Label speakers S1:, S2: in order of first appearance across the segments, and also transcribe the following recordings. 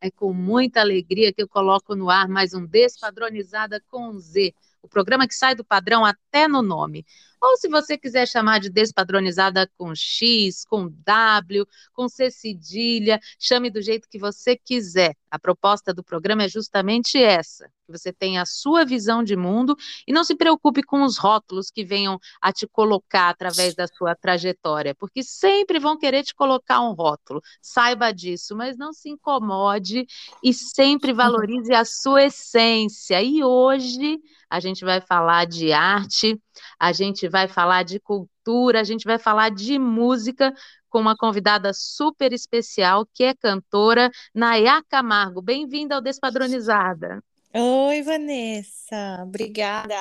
S1: É com muita alegria que eu coloco no ar mais um Despadronizada com Z, o programa que sai do padrão até no nome. Ou se você quiser chamar de despadronizada com X, com W, com C cedilha, chame do jeito que você quiser. A proposta do programa é justamente essa: que você tenha a sua visão de mundo e não se preocupe com os rótulos que venham a te colocar através da sua trajetória, porque sempre vão querer te colocar um rótulo. Saiba disso, mas não se incomode e sempre valorize a sua essência. E hoje a gente vai falar de arte, a gente vai falar de cultura, a gente vai falar de música com uma convidada super especial, que é cantora Nayá Camargo. Bem-vinda ao Despadronizada.
S2: Oi, Vanessa. Obrigada.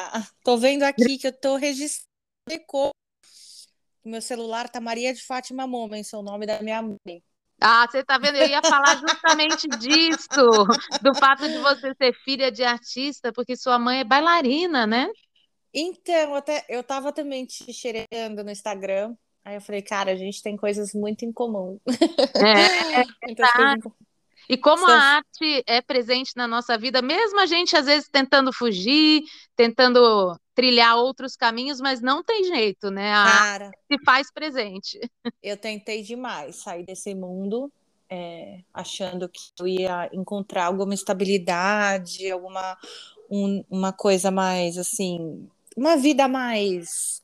S2: Tô vendo aqui que eu tô registrando meu celular tá Maria de Fátima Moments, é o nome da minha mãe.
S1: Ah, você tá vendo? Eu ia falar justamente disso, do fato de você ser filha de artista, porque sua mãe é bailarina, né?
S2: Então, até eu tava também te xereando no Instagram. Aí eu falei, cara, a gente tem coisas muito em comum.
S1: É, é E como a arte é presente na nossa vida, mesmo a gente às vezes tentando fugir, tentando trilhar outros caminhos, mas não tem jeito, né? A Cara, arte se faz presente.
S2: Eu tentei demais sair desse mundo, é, achando que eu ia encontrar alguma estabilidade, alguma um, uma coisa mais assim, uma vida mais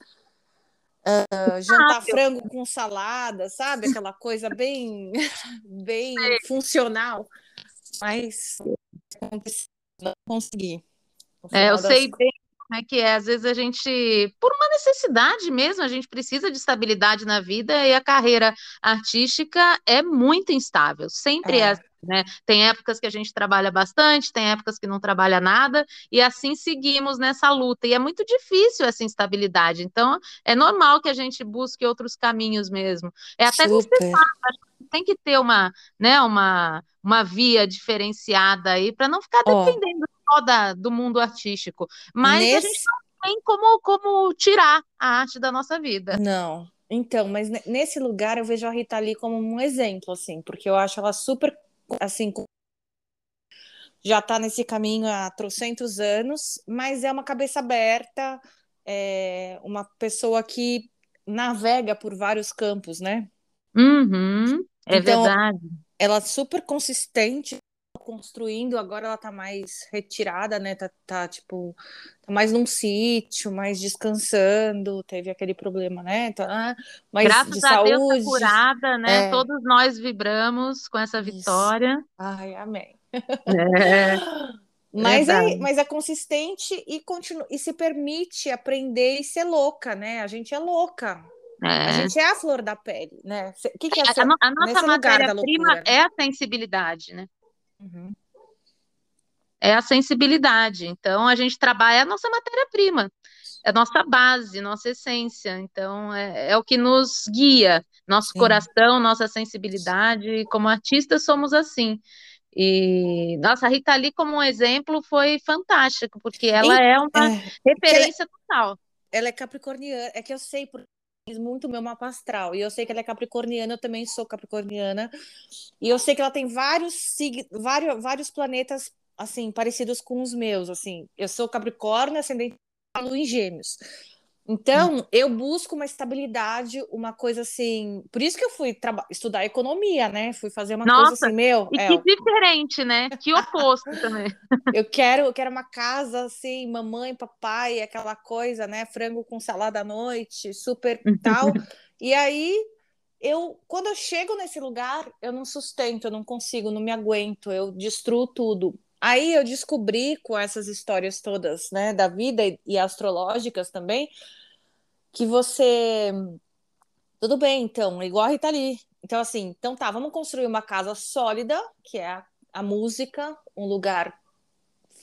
S2: uh, jantar frango com salada, sabe? Aquela coisa bem, bem funcional. Mas não consegui.
S1: É, eu sei bem como é que é. Às vezes a gente, por uma necessidade mesmo, a gente precisa de estabilidade na vida e a carreira artística é muito instável. Sempre é, é né? Tem épocas que a gente trabalha bastante, tem épocas que não trabalha nada, e assim seguimos nessa luta. E é muito difícil essa instabilidade. Então, é normal que a gente busque outros caminhos mesmo. É até necessário, tem que ter uma, né, uma, uma via diferenciada aí para não ficar dependendo só da, do mundo artístico, mas Nesse... a gente não tem como, como tirar a arte da nossa vida.
S2: Não. Então, mas nesse lugar eu vejo a Rita Lee como um exemplo, assim, porque eu acho ela super, assim, já está nesse caminho há trocentos anos, mas é uma cabeça aberta, é uma pessoa que navega por vários campos, né?
S1: Uhum, é então, verdade.
S2: Ela é super consistente construindo, agora ela tá mais retirada, né? Tá, tá tipo, tá mais num sítio, mais descansando, teve aquele problema, né? Tá,
S1: mais Graças de a saúde. Deus tá curada, né? É. Todos nós vibramos com essa vitória. Isso.
S2: Ai, amém. É. Mas é, mas é consistente e continua e se permite aprender e ser louca, né? A gente é louca. É. A gente é a flor da pele, né? O que, que é
S1: a, a, a nossa matéria-prima é a sensibilidade, né? Uhum. É a sensibilidade. Então, a gente trabalha a nossa matéria-prima, é a nossa base, nossa essência. Então, é, é o que nos guia, nosso Sim. coração, nossa sensibilidade. Como artistas, somos assim. E, nossa, a Rita Lee, como um exemplo, foi fantástico, porque ela e, é uma é, referência
S2: ela,
S1: total.
S2: Ela é capricorniana, é que eu sei, por, muito meu mapa astral. E eu sei que ela é capricorniana, eu também sou capricorniana. E eu sei que ela tem vários, vários, vários planetas assim parecidos com os meus, assim. Eu sou capricórnio, ascendente em gêmeos. Então, eu busco uma estabilidade, uma coisa assim. Por isso que eu fui estudar economia, né? Fui fazer uma Nossa, coisa assim, meu.
S1: E é, que diferente, né? Que oposto também.
S2: Eu quero, eu quero uma casa assim, mamãe, papai, aquela coisa, né? Frango com salada à noite, super tal. e aí, eu, quando eu chego nesse lugar, eu não sustento, eu não consigo, não me aguento, eu destruo tudo. Aí eu descobri com essas histórias todas, né, da vida e, e astrológicas também, que você tudo bem, então, igual a Rita Lee. Então, assim, então tá, vamos construir uma casa sólida, que é a, a música um lugar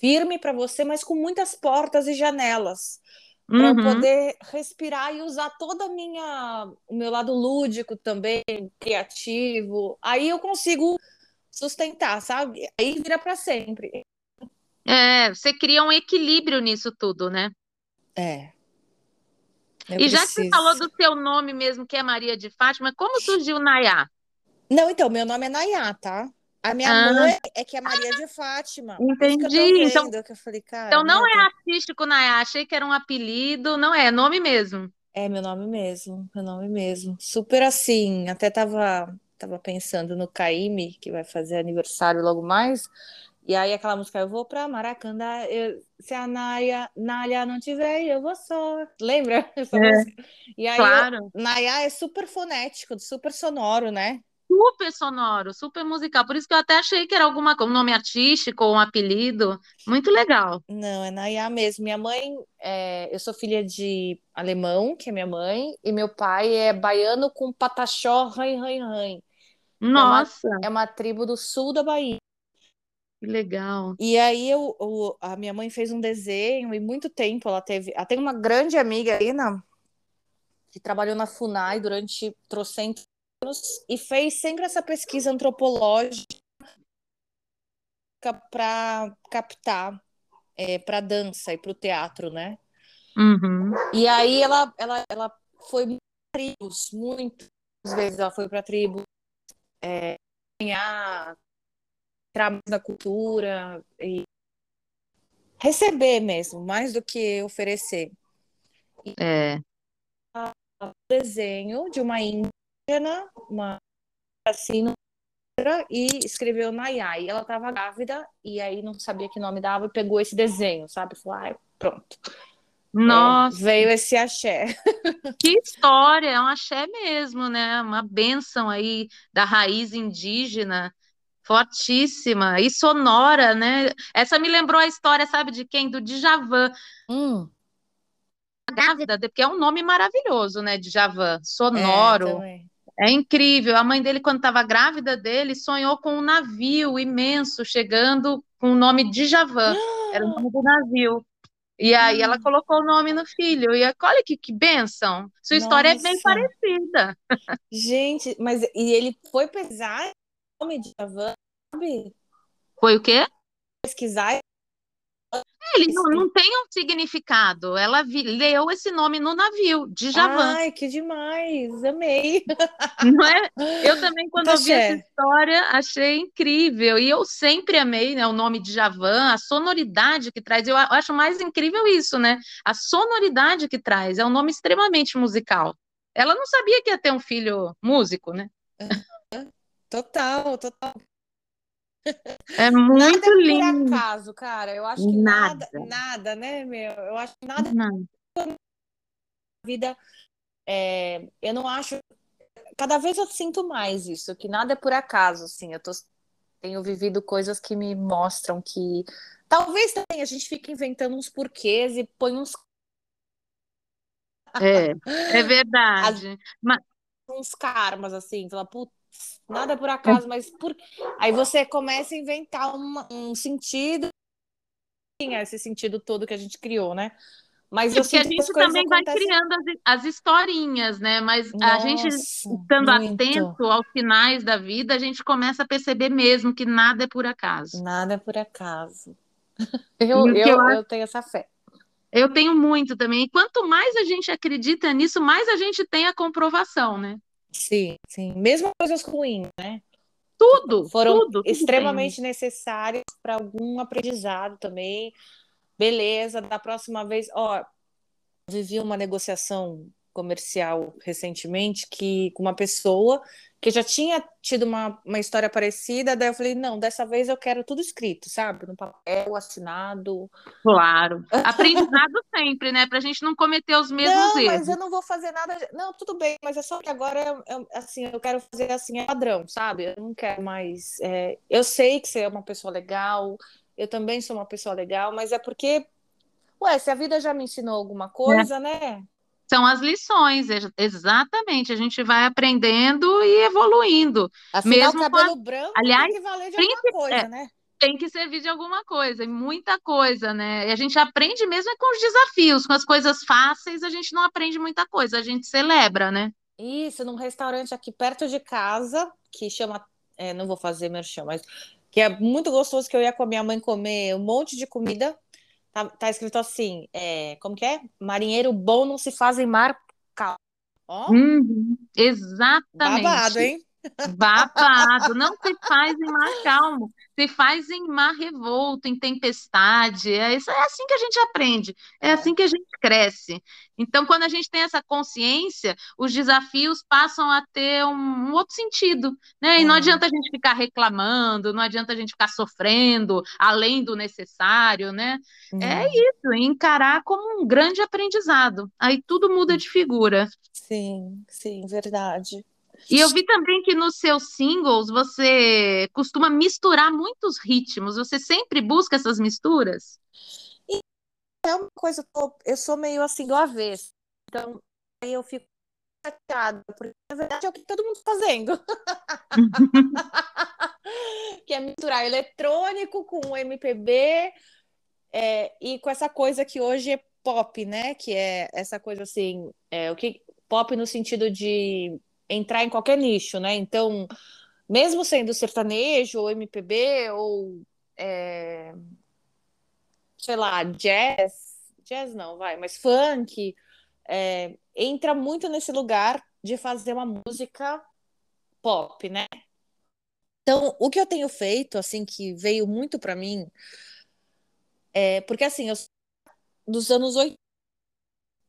S2: firme para você, mas com muitas portas e janelas para uhum. poder respirar e usar toda a minha o meu lado lúdico também, criativo. Aí eu consigo sustentar, sabe? Aí vira para sempre.
S1: É, você cria um equilíbrio nisso tudo, né?
S2: É.
S1: Eu e preciso. já que você falou do seu nome mesmo, que é Maria de Fátima, como surgiu Nayá?
S2: Não, então, meu nome é Nayá, tá? A minha ah. mãe é que é Maria de Fátima.
S1: Entendi. então,
S2: falei, cara,
S1: então não é artístico, Nayá. Achei que era um apelido. Não é, é nome mesmo.
S2: É meu nome mesmo, meu nome mesmo. Super assim, até tava, tava pensando no Caíme, que vai fazer aniversário logo mais. E aí aquela música, eu vou pra Maracanã, eu, se a Naya, Naya não tiver, eu vou só. Lembra essa é, música? E aí, claro. eu, Naya é super fonético, super sonoro, né?
S1: Super sonoro, super musical. Por isso que eu até achei que era alguma um nome artístico ou um apelido. Muito legal.
S2: Não, é Naya mesmo. Minha mãe, é, eu sou filha de alemão, que é minha mãe, e meu pai é baiano com pataxó, ran, ran, ran.
S1: Nossa!
S2: É uma, é uma tribo do sul da Bahia.
S1: Que legal.
S2: E aí eu, eu, a minha mãe fez um desenho e muito tempo ela teve. Ela tem uma grande amiga aí na, que trabalhou na FUNAI durante trocentos anos e fez sempre essa pesquisa antropológica para captar é, para dança e para o teatro, né?
S1: Uhum.
S2: E aí ela, ela, ela foi tribos, muitas vezes ela foi para tribos é, entrar mais na cultura e receber mesmo, mais do que oferecer.
S1: É.
S2: Um desenho de uma indígena, uma assim, e escreveu Nayai. Ela estava grávida e aí não sabia que nome dava e pegou esse desenho, sabe? Falou, ah, pronto.
S1: Nossa.
S2: É, veio esse axé.
S1: Que história, é um axé mesmo, né? Uma bênção aí da raiz indígena Fortíssima e sonora, né? Essa me lembrou a história, sabe de quem? Do Djavan.
S2: Hum.
S1: Grávida, porque é um nome maravilhoso, né? Djavan, sonoro. É, é incrível. A mãe dele, quando estava grávida dele, sonhou com um navio imenso chegando com o nome Djavan. Era o nome do navio. E aí ela hum. colocou o nome no filho. E olha que, que benção. Sua história é bem parecida.
S2: Gente, mas e ele foi pesar nome de Javan, sabe?
S1: Foi o quê?
S2: Pesquisar.
S1: Ele não, não tem um significado. Ela vi, leu esse nome no navio, de Javan.
S2: Ai, que demais! Amei!
S1: Não é? Eu também, quando tá ouvi essa história, achei incrível. E eu sempre amei né, o nome de Javan, a sonoridade que traz. Eu acho mais incrível isso, né? A sonoridade que traz. É um nome extremamente musical. Ela não sabia que ia ter um filho músico, né?
S2: Total, total.
S1: É muito nada lindo.
S2: por acaso, cara. Eu acho que nada, nada, nada né, meu? Eu acho que nada.
S1: nada.
S2: Vida, é, eu não acho. Cada vez eu sinto mais isso, que nada é por acaso, assim. Eu tô, tenho vivido coisas que me mostram que talvez também a gente fique inventando uns porquês e põe uns.
S1: É, é verdade. As,
S2: Mas... Uns karmas, assim, fala, puta nada por acaso, mas por... aí você começa a inventar uma, um sentido, esse sentido todo que a gente criou, né?
S1: Mas eu Porque a gente também vai criando as, as, historinhas, né? Mas Nossa, a gente, estando muito. atento aos finais da vida, a gente começa a perceber mesmo que nada é por acaso.
S2: Nada é por acaso. Eu, eu, eu, eu tenho essa fé.
S1: Eu tenho muito também. E quanto mais a gente acredita nisso, mais a gente tem a comprovação, né?
S2: Sim, sim. Mesmo coisas ruins, né?
S1: Tudo,
S2: foram
S1: tudo,
S2: extremamente tudo necessárias para algum aprendizado também. Beleza, da próxima vez, ó, vivi uma negociação comercial recentemente que com uma pessoa que já tinha tido uma, uma história parecida, daí eu falei, não, dessa vez eu quero tudo escrito, sabe? No papel, assinado.
S1: Claro. Aprendizado sempre, né? Pra gente não cometer os mesmos
S2: não,
S1: erros.
S2: mas eu não vou fazer nada. Não, tudo bem, mas é só que agora, eu, assim, eu quero fazer assim, é padrão, sabe? Eu não quero mais. É... Eu sei que você é uma pessoa legal, eu também sou uma pessoa legal, mas é porque, ué, se a vida já me ensinou alguma coisa, é. né?
S1: São as lições, exatamente. A gente vai aprendendo e evoluindo.
S2: Afinal, mesmo cabelo a... branco Aliás, tem que valer de alguma coisa, é, né?
S1: Tem que servir de alguma coisa, muita coisa, né? E a gente aprende mesmo é com os desafios, com as coisas fáceis, a gente não aprende muita coisa, a gente celebra, né?
S2: Isso, num restaurante aqui perto de casa, que chama, é, não vou fazer merchan, mas que é muito gostoso, que eu ia com a minha mãe comer um monte de comida, Tá, tá escrito assim, é, como que é? Marinheiro bom não se faz em mar calmo.
S1: Ó. Uhum, exatamente.
S2: Babado, hein?
S1: Babado, não se faz em mar calmo, se faz em mar revolto, em tempestade. É, isso, é assim que a gente aprende, é, é assim que a gente cresce. Então, quando a gente tem essa consciência, os desafios passam a ter um, um outro sentido, né? E não adianta a gente ficar reclamando, não adianta a gente ficar sofrendo além do necessário, né? É isso, encarar como um grande aprendizado. Aí tudo muda de figura.
S2: Sim, sim, verdade.
S1: E eu vi também que nos seus singles você costuma misturar muitos ritmos. Você sempre busca essas misturas?
S2: É uma coisa, eu sou meio assim do avesso. Então, aí eu fico chateada, porque na verdade é o que todo mundo está fazendo. que é misturar eletrônico com MPB é, e com essa coisa que hoje é pop, né? Que é essa coisa assim, é, o que pop no sentido de entrar em qualquer nicho, né? Então, mesmo sendo sertanejo ou MPB ou é, sei lá, jazz, jazz não, vai, mas funk, é, entra muito nesse lugar de fazer uma música pop, né? Então, o que eu tenho feito, assim, que veio muito para mim, é porque assim, eu dos anos 80.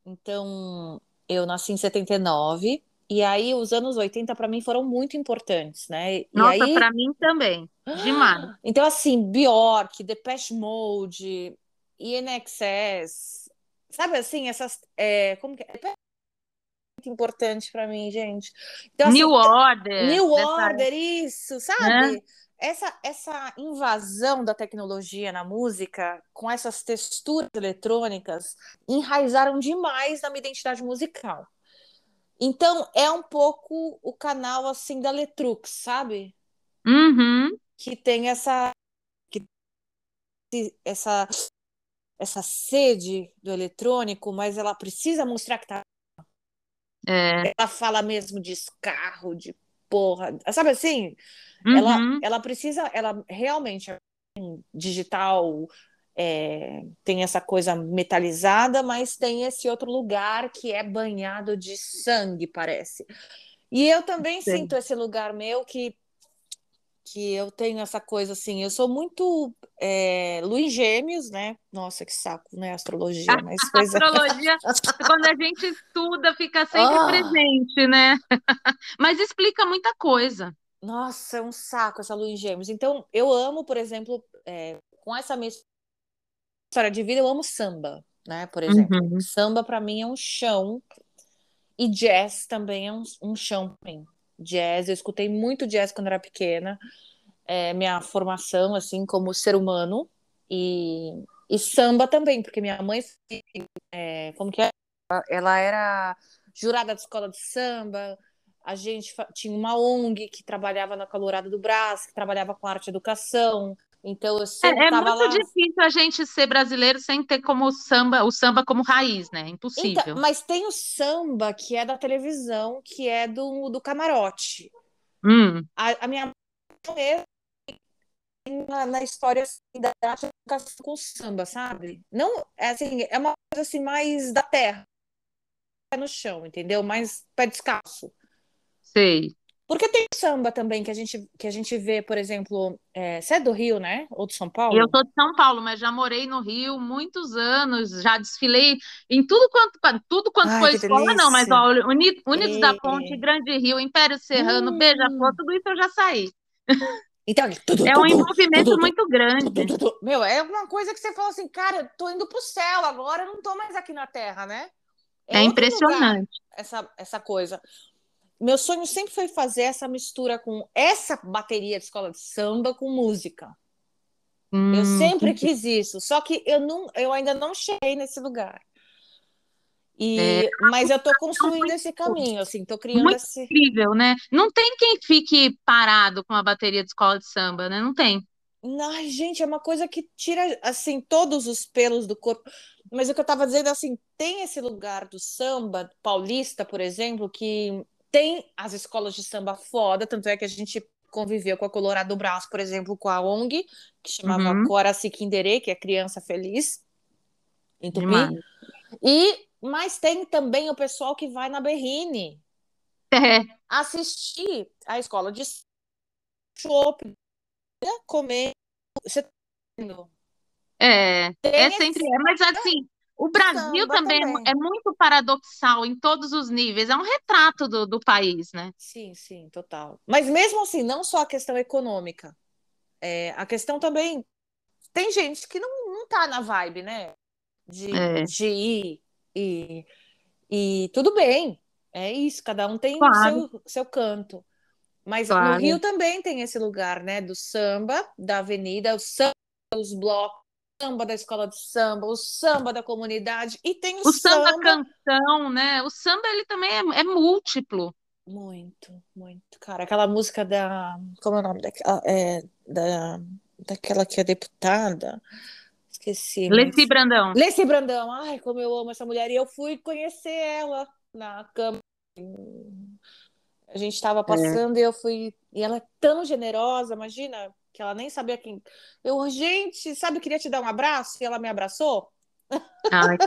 S2: Então, eu nasci em 79, e aí, os anos 80 para mim foram muito importantes, né? E
S1: Nossa,
S2: aí...
S1: para mim também. Demais.
S2: Então, assim, Bjork, Depeche Mode, INXS, sabe assim, essas. É, como que é? é muito importante para mim, gente.
S1: Então, assim, New Order.
S2: New Order, isso, sabe? Né? Essa, essa invasão da tecnologia na música, com essas texturas eletrônicas, enraizaram demais na minha identidade musical. Então, é um pouco o canal assim da Letrux, sabe?
S1: Uhum.
S2: Que tem essa que, essa essa sede do eletrônico, mas ela precisa mostrar que tá
S1: é.
S2: Ela fala mesmo de carro, de porra, sabe assim? Uhum. Ela ela precisa, ela realmente é digital é, tem essa coisa metalizada, mas tem esse outro lugar que é banhado de sangue, parece. E eu também Sim. sinto esse lugar meu que que eu tenho essa coisa assim, eu sou muito é, Luiz Gêmeos, né? Nossa, que saco, né? Astrologia, mas coisa.
S1: Astrologia, quando a gente estuda, fica sempre ah. presente, né? mas explica muita coisa.
S2: Nossa, é um saco essa Luiz Gêmeos. Então, eu amo, por exemplo, é, com essa mistura história de vida, eu amo samba, né? Por exemplo. Uhum. Samba para mim é um chão e jazz também é um, um chão para mim. Jazz, eu escutei muito jazz quando era pequena. É, minha formação, assim, como ser humano. E, e samba também, porque minha mãe, é, como que é? Ela era jurada de escola de samba. A gente tinha uma ONG que trabalhava na Calorada do Brás, que trabalhava com arte e educação. Então eu sempre
S1: é, é muito
S2: lá...
S1: difícil a gente ser brasileiro sem ter como samba, o samba como raiz, né? Impossível. Então,
S2: mas tem o samba que é da televisão, que é do, do camarote.
S1: Hum.
S2: A, a minha mãe na, na história assim, da arte com samba, sabe? Não, é assim, é uma coisa assim mais da terra, no chão, entendeu? Mais pé descalço.
S1: Sei.
S2: Porque tem samba também que a gente, que a gente vê, por exemplo, é, você é do Rio, né? Ou de São Paulo?
S1: Eu sou de São Paulo, mas já morei no Rio muitos anos, já desfilei em tudo quanto, tudo quanto Ai, foi escola, delícia. não, mas ó, Unidos, Unidos da Ponte, Grande Rio, Império Serrano, hum. Beija-Flor, tudo isso eu já saí.
S2: Então, tudo,
S1: é um tudo, envolvimento tudo, muito grande.
S2: Meu, é uma coisa que você fala assim, cara, eu tô indo pro céu agora, eu não tô mais aqui na Terra, né?
S1: É, é impressionante. Lugar,
S2: essa, essa coisa meu sonho sempre foi fazer essa mistura com essa bateria de escola de samba com música. Hum, eu sempre quis isso, só que eu não, eu ainda não cheguei nesse lugar. E, é, mas eu estou construindo esse caminho, assim, estou criando
S1: muito
S2: esse.
S1: Incrível, né? Não tem quem fique parado com a bateria de escola de samba, né? Não tem.
S2: Ai, gente, é uma coisa que tira, assim, todos os pelos do corpo. Mas o que eu estava dizendo, assim, tem esse lugar do samba paulista, por exemplo, que tem as escolas de samba foda, tanto é que a gente conviveu com a Colorado Brás, por exemplo, com a ONG, que chamava uhum. Coraci Kinderê, que é Criança Feliz, em Tupi. Demais. E mas tem também o pessoal que vai na Berrine é. assistir a escola de shopping, comer. Você tá
S1: é, é sempre é, mas assim, o Brasil também, é também, É, muito paradoxal em todos os níveis, é um retrato do, do país, né?
S2: Sim, sim, total. Mas mesmo assim, não só a questão econômica, é, a questão também. Tem gente que não, não tá na vibe, né? De, é. de ir e, e tudo bem, é isso, cada um tem claro. o seu, seu canto. Mas claro. no Rio também tem esse lugar, né? Do samba, da avenida, o samba, os blocos, samba da escola de samba, o samba da comunidade, e tem o,
S1: o samba, samba canção, né? O samba ele também é, é, múltiplo.
S2: Muito, muito, cara. Aquela música da. Como é o nome daquela? É, da, daquela que é deputada. Esqueci.
S1: Leci mas... Brandão.
S2: Leci Brandão. Ai, como eu amo essa mulher. E eu fui conhecer ela na cama. A gente estava é. passando é. e eu fui. E ela é tão generosa, imagina, que ela nem sabia quem. Eu, gente, sabe, queria te dar um abraço e ela me abraçou.
S1: Ai,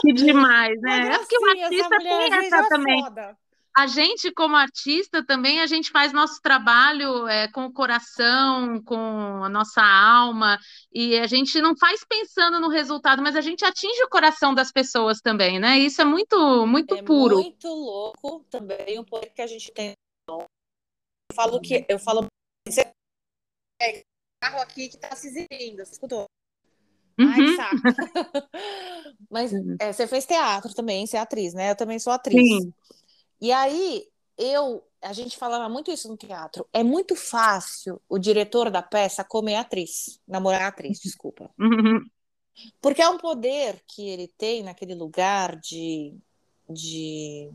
S1: que demais, né? É porque o artista tem essa é também. Foda a gente, como artista, também a gente faz nosso trabalho é, com o coração, com a nossa alma, e a gente não faz pensando no resultado, mas a gente atinge o coração das pessoas também, né? Isso é muito, muito
S2: é
S1: puro.
S2: Muito louco também o poder que a gente tem. Eu falo que eu falo é carro aqui que está se exibindo, você escutou? Uhum. Ai, saco. Mas é, você fez teatro também, você é atriz, né? Eu também sou atriz. Sim. E aí eu, a gente falava muito isso no teatro. É muito fácil o diretor da peça comer atriz, namorar atriz, desculpa. Uhum. Porque é um poder que ele tem naquele lugar de, de,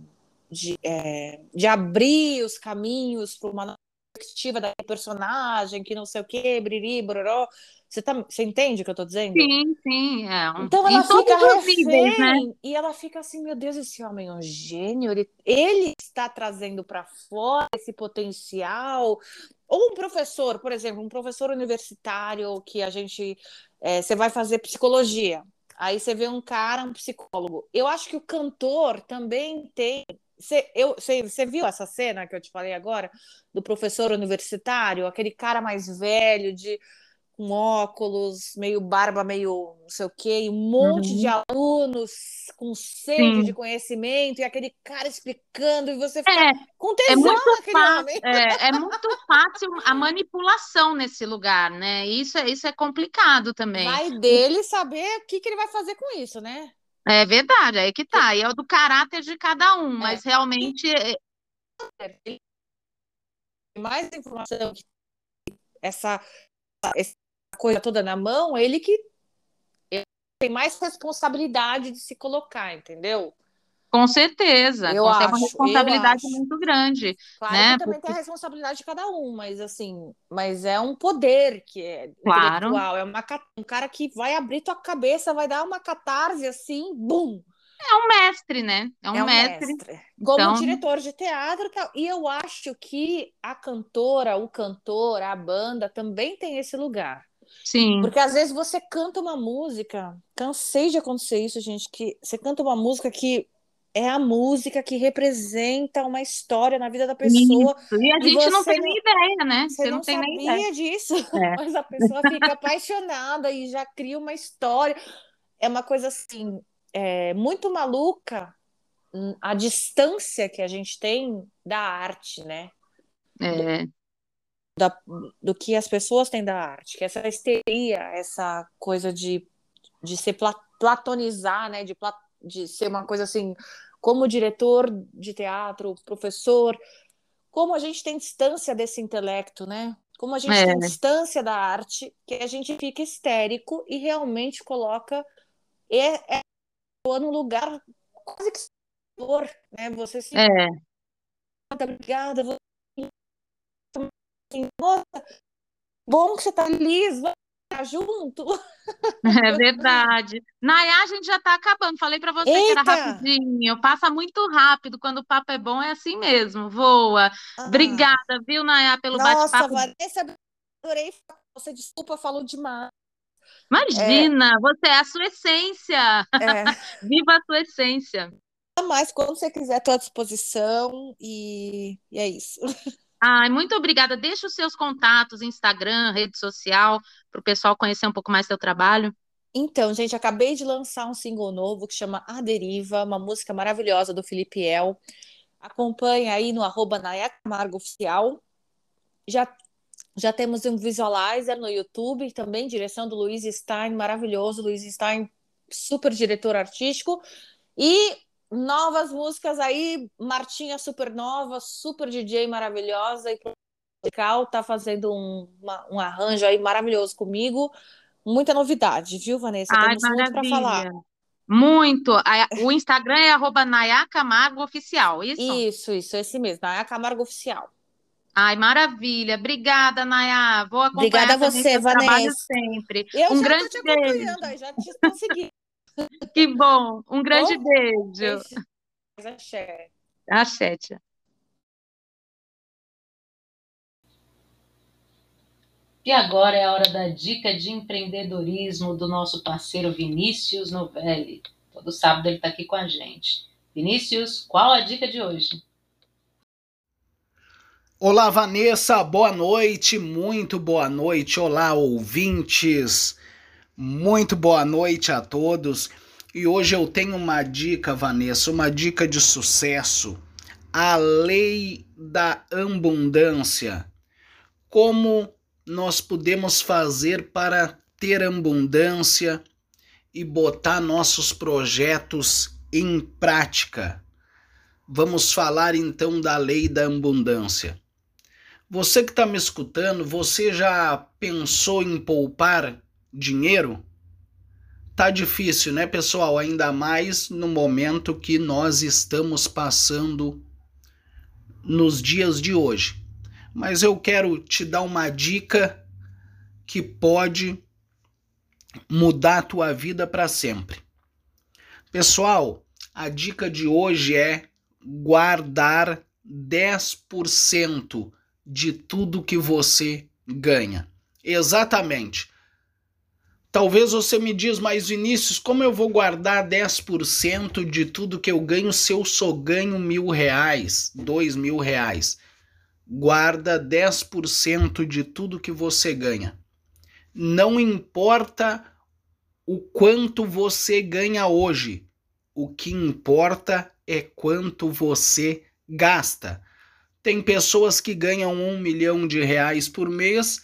S2: de, é, de abrir os caminhos para uma perspectiva da personagem, que não sei o quê, briri, bororó. Você, tá, você entende o que eu tô dizendo?
S1: Sim, sim. É.
S2: Então ela fica refém né? e ela fica assim, meu Deus, esse homem é um gênio, ele, ele está trazendo para fora esse potencial. Ou um professor, por exemplo, um professor universitário que a gente. É, você vai fazer psicologia. Aí você vê um cara, um psicólogo. Eu acho que o cantor também tem você, eu, você, você viu essa cena que eu te falei agora do professor universitário, aquele cara mais velho de com óculos, meio barba, meio não sei o quê, um monte uhum. de alunos com sede Sim. de conhecimento, e aquele cara explicando, e você fica é, com é tesão é muito
S1: fácil, é, é, muito fácil a manipulação nesse lugar, né? Isso, é, isso é complicado também.
S2: Vai dele saber o que, que ele vai fazer com isso, né?
S1: É verdade, aí que tá. E é o do caráter de cada um, mas é. realmente.
S2: Mais informação, essa, essa coisa toda na mão, ele que ele tem mais responsabilidade de se colocar, entendeu?
S1: Com certeza, eu acho, é uma responsabilidade muito grande.
S2: Claro
S1: né?
S2: que também Porque... tem a responsabilidade de cada um, mas assim, mas é um poder que é claro. intelectual, é uma, um cara que vai abrir tua cabeça, vai dar uma catarse assim, bum!
S1: É um mestre, né? É um, é um mestre. mestre.
S2: Como então... diretor de teatro e. E eu acho que a cantora, o cantor, a banda também tem esse lugar.
S1: Sim.
S2: Porque às vezes você canta uma música, cansei de acontecer isso, gente, que você canta uma música que é a música que representa uma história na vida da pessoa.
S1: Isso. E a gente não tem nem ideia, né?
S2: Você, você não, não tem nem ideia disso, é. mas a pessoa fica apaixonada e já cria uma história. É uma coisa assim, é, muito maluca hum, a distância que a gente tem da arte, né?
S1: É.
S2: Da, do que as pessoas têm da arte, que essa histeria, essa coisa de, de ser platonizar, né? De plat de ser uma coisa assim, como diretor de teatro, professor, como a gente tem distância desse intelecto, né? Como a gente é. tem distância da arte, que a gente fica histérico e realmente coloca é, é no lugar quase que favor, né? Você se
S1: É,
S2: obrigada, você... nossa, bom que você tá feliz, estar junto.
S1: é verdade. Nayá, a gente já está acabando. Falei para você que era
S2: Eita!
S1: rapidinho. Passa muito rápido. Quando o papo é bom, é assim mesmo. Voa.
S2: Ah,
S1: Obrigada, viu, Nayá, pelo
S2: nossa,
S1: bate-papo.
S2: Vanessa, adorei você. Desculpa, falou demais.
S1: Imagina, você é a sua essência.
S2: É,
S1: Viva a sua essência.
S2: mas quando você quiser, estou à disposição e, e é isso.
S1: Ai, muito obrigada. Deixa os seus contatos, Instagram, rede social, para o pessoal conhecer um pouco mais seu trabalho.
S2: Então, gente, acabei de lançar um single novo que chama A Deriva, uma música maravilhosa do Felipe El. Acompanhe aí no arroba Oficial. Já, já temos um visualizer no YouTube, também direção do Luiz Stein, maravilhoso. Luiz Stein, super diretor artístico. E novas músicas aí, Martinha Supernova, super DJ maravilhosa e musical, tá fazendo um, uma- um arranjo aí maravilhoso comigo. Muita novidade, viu, Vanessa?
S1: Ai,
S2: Temos muito para falar.
S1: maravilha. Muito. O Instagram é arroba Nayá Camargo Oficial, isso?
S2: Isso, isso, esse mesmo, Naya Camargo Oficial.
S1: Ai, maravilha. Obrigada, Nayá. Vou acompanhar
S2: Obrigada a você, Vanessa.
S1: sempre.
S2: Eu
S1: Um
S2: já
S1: grande
S2: tô te
S1: beijo.
S2: acompanhando aí, já te consegui.
S1: Que bom. Um grande
S2: Bom?
S1: beijo.
S2: Axé.
S1: Axé, tia. E agora é a hora da dica de empreendedorismo do nosso parceiro Vinícius Novelli. Todo sábado ele está aqui com a gente. Vinícius, qual a dica de hoje?
S3: Olá, Vanessa, boa noite, muito boa noite. Olá, ouvintes, muito boa noite a todos. E hoje eu tenho uma dica, Vanessa, uma dica de sucesso. A lei da abundância. Como nós podemos fazer para ter abundância e botar nossos projetos em prática? Vamos falar então da lei da abundância. Você que está me escutando, você já pensou em poupar dinheiro? Tá difícil, né, pessoal? Ainda mais no momento que nós estamos passando nos dias de hoje. Mas eu quero te dar uma dica que pode mudar a tua vida para sempre. Pessoal, a dica de hoje é guardar 10% de tudo que você ganha. Exatamente. Talvez você me diz, mas Vinícius, como eu vou guardar 10% de tudo que eu ganho se eu só ganho mil reais, dois mil reais? Guarda 10% de tudo que você ganha. Não importa o quanto você ganha hoje, o que importa é quanto você gasta. Tem pessoas que ganham um milhão de reais por mês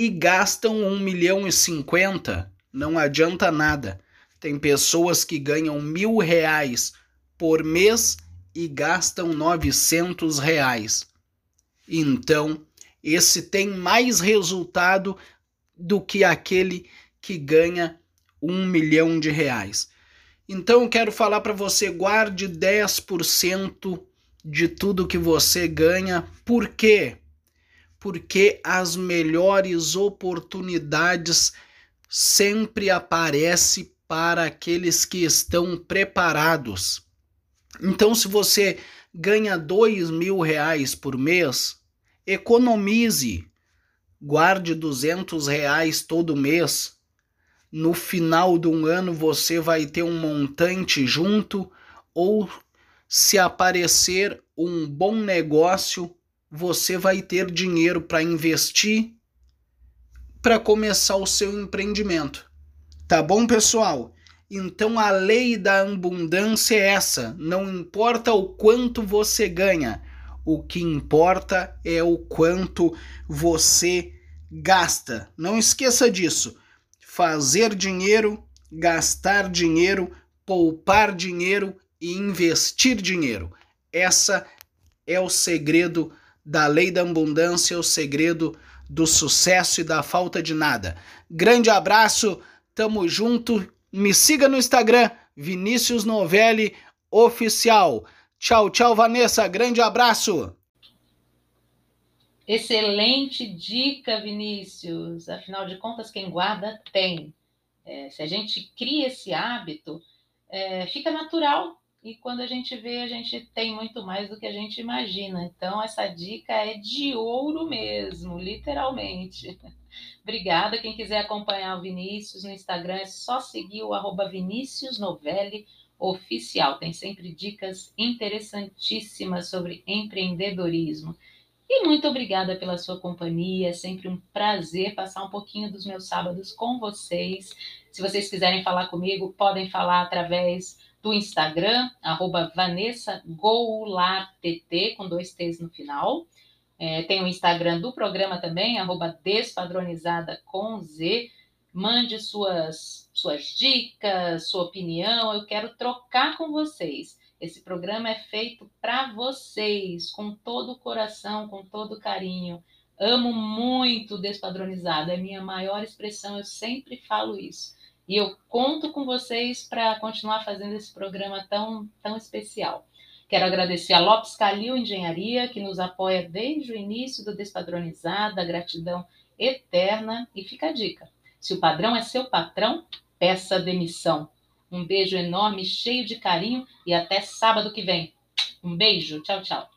S3: e gastam um milhão e cinquenta. Não adianta nada. Tem pessoas que ganham mil reais por mês e gastam novecentos reais. Então, esse tem mais resultado do que aquele que ganha um milhão de reais. Então, eu quero falar para você: guarde 10% de tudo que você ganha. Por quê? Porque as melhores oportunidades sempre aparecem para aqueles que estão preparados. Então, se você ganha dois mil reais por mês, economize, guarde 200 reais todo mês. No final de um ano você vai ter um montante junto ou se aparecer um bom negócio, você vai ter dinheiro para investir para começar o seu empreendimento. Tá bom, pessoal? Então a lei da abundância é essa. Não importa o quanto você ganha, o que importa é o quanto você gasta. Não esqueça disso. Fazer dinheiro, gastar dinheiro, poupar dinheiro e investir dinheiro. Essa é o segredo da lei da abundância, o segredo do sucesso e da falta de nada. Grande abraço, tamo junto. Me siga no Instagram, Vinícius Novelli oficial. Tchau, tchau, Vanessa. Grande abraço.
S1: Excelente dica, Vinícius. Afinal de contas, quem guarda tem. É, se a gente cria esse hábito, é, fica natural. E quando a gente vê, a gente tem muito mais do que a gente imagina. Então, essa dica é de ouro mesmo, literalmente. Obrigada. Quem quiser acompanhar o Vinícius no Instagram, é só seguir o arroba Vinícius Novelli Oficial. Tem sempre dicas interessantíssimas sobre empreendedorismo. E muito obrigada pela sua companhia. É sempre um prazer passar um pouquinho dos meus sábados com vocês. Se vocês quiserem falar comigo, podem falar através do Instagram, arroba Vanessa com dois T's no final. É, tem o Instagram do programa também, arroba Despadronizada com Z. Mande suas, suas dicas, sua opinião. Eu quero trocar com vocês. Esse programa é feito para vocês, com todo o coração, com todo o carinho. Amo muito Despadronizado, é minha maior expressão, eu sempre falo isso. E eu conto com vocês para continuar fazendo esse programa tão, tão especial. Quero agradecer a Lopes Calil Engenharia, que nos apoia desde o início do Despadronizado, gratidão eterna. E fica a dica: se o padrão é seu patrão, peça demissão. Um beijo enorme, cheio de carinho e até sábado que vem. Um beijo, tchau, tchau.